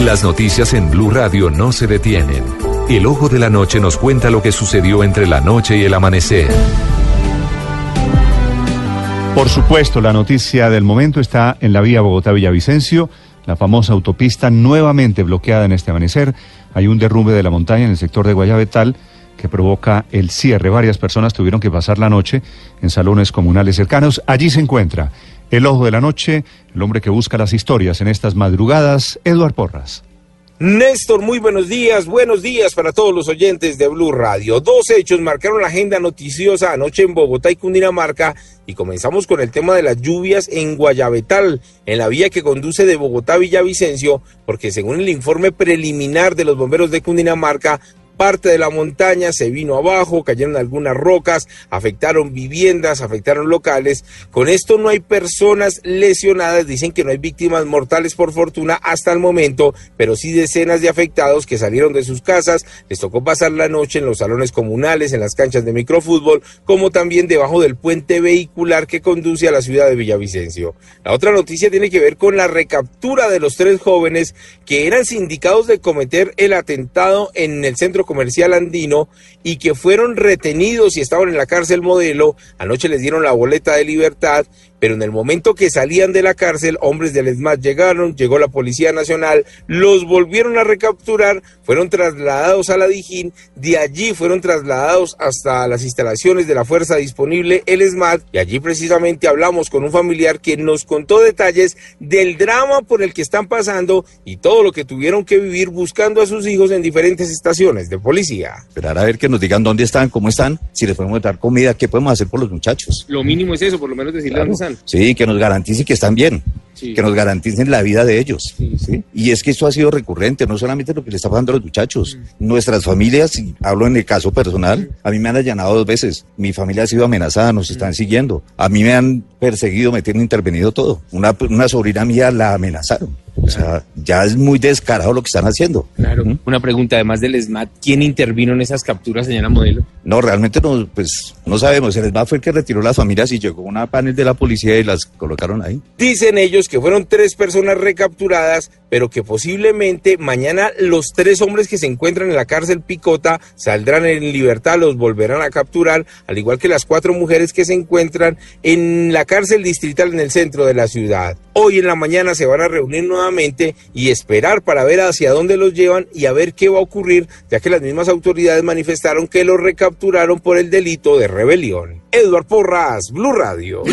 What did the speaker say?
Las noticias en Blue Radio no se detienen. El ojo de la noche nos cuenta lo que sucedió entre la noche y el amanecer. Por supuesto, la noticia del momento está en la vía Bogotá-Villavicencio, la famosa autopista nuevamente bloqueada en este amanecer. Hay un derrumbe de la montaña en el sector de Guayabetal que provoca el cierre. Varias personas tuvieron que pasar la noche en salones comunales cercanos. Allí se encuentra el ojo de la noche, el hombre que busca las historias en estas madrugadas, Eduard Porras. Néstor, muy buenos días, buenos días para todos los oyentes de Blue Radio. Dos hechos marcaron la agenda noticiosa anoche en Bogotá y Cundinamarca y comenzamos con el tema de las lluvias en Guayabetal, en la vía que conduce de Bogotá a Villavicencio, porque según el informe preliminar de los bomberos de Cundinamarca, parte de la montaña se vino abajo, cayeron algunas rocas, afectaron viviendas, afectaron locales. Con esto no hay personas lesionadas, dicen que no hay víctimas mortales por fortuna hasta el momento, pero sí decenas de afectados que salieron de sus casas, les tocó pasar la noche en los salones comunales, en las canchas de microfútbol, como también debajo del puente vehicular que conduce a la ciudad de Villavicencio. La otra noticia tiene que ver con la recaptura de los tres jóvenes que eran sindicados de cometer el atentado en el centro comercial andino y que fueron retenidos y estaban en la cárcel modelo. Anoche les dieron la boleta de libertad, pero en el momento que salían de la cárcel, hombres del ESMAD llegaron, llegó la Policía Nacional, los volvieron a recapturar, fueron trasladados a la Dijín, de allí fueron trasladados hasta las instalaciones de la Fuerza Disponible, el ESMAD, y allí precisamente hablamos con un familiar que nos contó detalles del drama por el que están pasando y todo lo que tuvieron que vivir buscando a sus hijos en diferentes estaciones de policía. Esperar a ver que nos digan dónde están, cómo están, si les podemos dar comida, qué podemos hacer por los muchachos. Lo mínimo es eso, por lo menos decirle Claro. dónde están. Sí, que nos garanticen que están bien, Sí. que nos garanticen la vida de ellos. Sí. ¿sí? Y es que esto ha sido recurrente, no solamente lo que le está pasando a los muchachos. Nuestras familias, y hablo en el caso personal, a mí me han allanado dos veces. Mi familia ha sido amenazada, nos están siguiendo. A mí me han perseguido, me tienen intervenido todo. Una, una sobrina mía la amenazaron. O sea, ya es muy descarado lo que están haciendo. Claro. Una pregunta, además del SMAT, ¿quién intervino en esas capturas, señora Modelo? No, realmente no, pues no sabemos. El ESMAD fue el que retiró las familias y llegó una panel de la policía y las colocaron ahí. Dicen ellos que fueron tres personas recapturadas, pero que posiblemente mañana los tres hombres que se encuentran en la cárcel Picota saldrán en libertad, los volverán a capturar, al igual que las cuatro mujeres que se encuentran en la cárcel distrital en el centro de la ciudad. Hoy en la mañana se van a reunir nuevamente y esperar para ver hacia dónde los llevan y a ver qué va a ocurrir, ya que las mismas autoridades manifestaron que los recapturaron por el delito de rebelión. Edward Porras, Blue Radio.